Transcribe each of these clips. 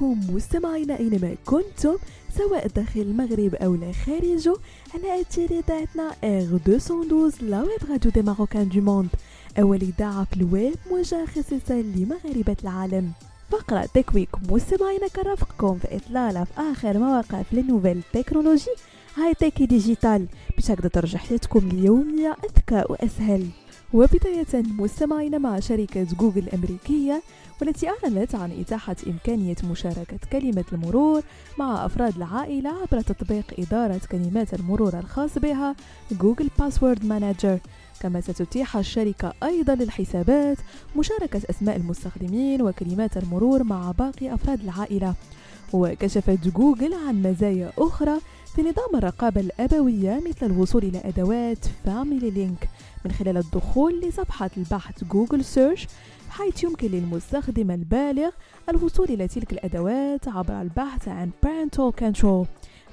بكم مستمعينا أينما كنتم سواء داخل المغرب أو خارجه على أثير إذاعتنا Air 212 la web radio des marocains du monde. أول إذاعة في الويب موجهة خصيصا لمغاربة العالم. فقرة Tech Week مستمعينا كرافقكم في إطلالة في آخر مواقع في ال nouvelles technologies high-tech et digital. باش تقدر ترجع حياتكم اليومية أذكى وأسهل. وبداية مستمعين مع شركة جوجل الأمريكية والتي أعلنت عن إتاحة إمكانية مشاركة كلمة المرور مع أفراد العائلة عبر تطبيق إدارة كلمات المرور الخاص بها Google Password Manager كما ستتيح الشركة أيضا للحسابات مشاركة أسماء المستخدمين وكلمات المرور مع باقي أفراد العائلة. وكشفت جوجل عن مزايا أخرى في نظام الرقابة الأبوية مثل الوصول إلى أدوات Family Link من خلال الدخول لصفحة البحث Google Search حيث يمكن للمستخدم البالغ الوصول إلى تلك الأدوات عبر البحث عن Parental Control.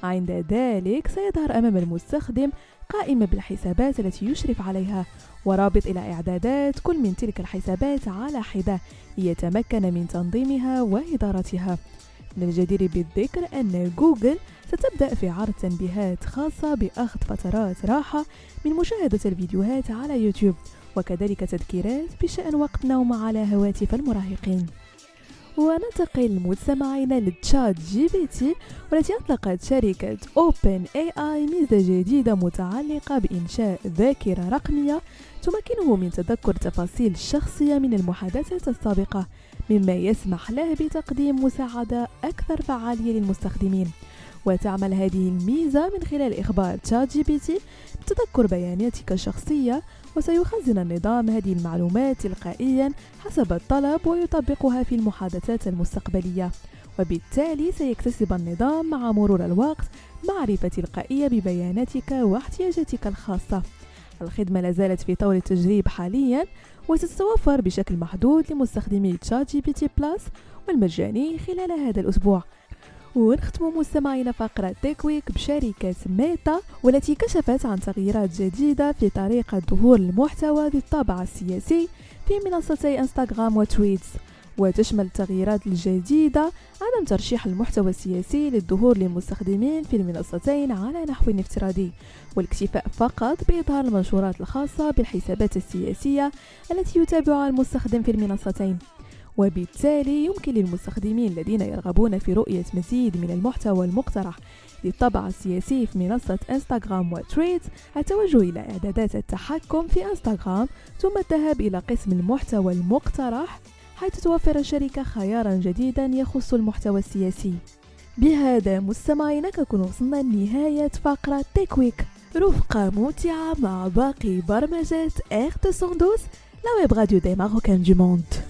عند ذلك سيظهر أمام المستخدم قائمة بالحسابات التي يشرف عليها ورابط إلى إعدادات كل من تلك الحسابات على حدة ليتمكن من تنظيمها وإدارتها. من الجدير بالذكر أن جوجل ستبدأ في عرض تنبيهات خاصة بأخذ فترات راحة من مشاهدة الفيديوهات على يوتيوب وكذلك تذكيرات بشأن وقت النوم على هواتف المراهقين. وننتقل مستمعينا لل ChatGPT والتي أطلقت شركة OpenAI ميزة جديدة متعلقة بإنشاء ذاكرة رقمية تمكنه من تذكر تفاصيل الشخصية من المحادثات السابقة مما يسمح له بتقديم مساعدة أكثر فعالية للمستخدمين. وتعمل هذه الميزة من خلال إخبار ChatGPT بتذكر بياناتك الشخصية وسيخزن النظام هذه المعلومات تلقائيا حسب الطلب ويطبقها في المحادثات المستقبلية. وبالتالي سيكتسب النظام مع مرور الوقت معرفة تلقائية ببياناتك واحتياجاتك الخاصة. الخدمة لازالت في طور التجريب حاليا وستتوفر بشكل محدود لمستخدمي ChatGPT Plus والمجاني خلال هذا الأسبوع. ونختم مستمعينا فقرة Tech Week بشركة ميتا والتي كشفت عن تغييرات جديدة في طريقة ظهور المحتوى ذي الطابع السياسي في منصتي انستغرام و Threads وتشمل التغييرات الجديدة عدم ترشيح المحتوى السياسي للظهور للمستخدمين في المنصتين على نحو افتراضي والاكتفاء فقط بإظهار المنشورات الخاصة بالحسابات السياسية التي يتابعها المستخدم في المنصتين. وبالتالي يمكن للمستخدمين الذين يرغبون في رؤية مزيد من المحتوى المقترح للطبع السياسي في منصة انستغرام و Threads التوجه إلى إعدادات التحكم في انستغرام ثم الذهاب إلى قسم المحتوى المقترح حيث توفر الشركة خيارا جديدا يخص المحتوى السياسي. بهذا مستمعينا كنكون وصلنا لنهاية فقرة Tech Week رفقة ممتعة مع باقي برمجات Air 212 la web radio des marocains du monde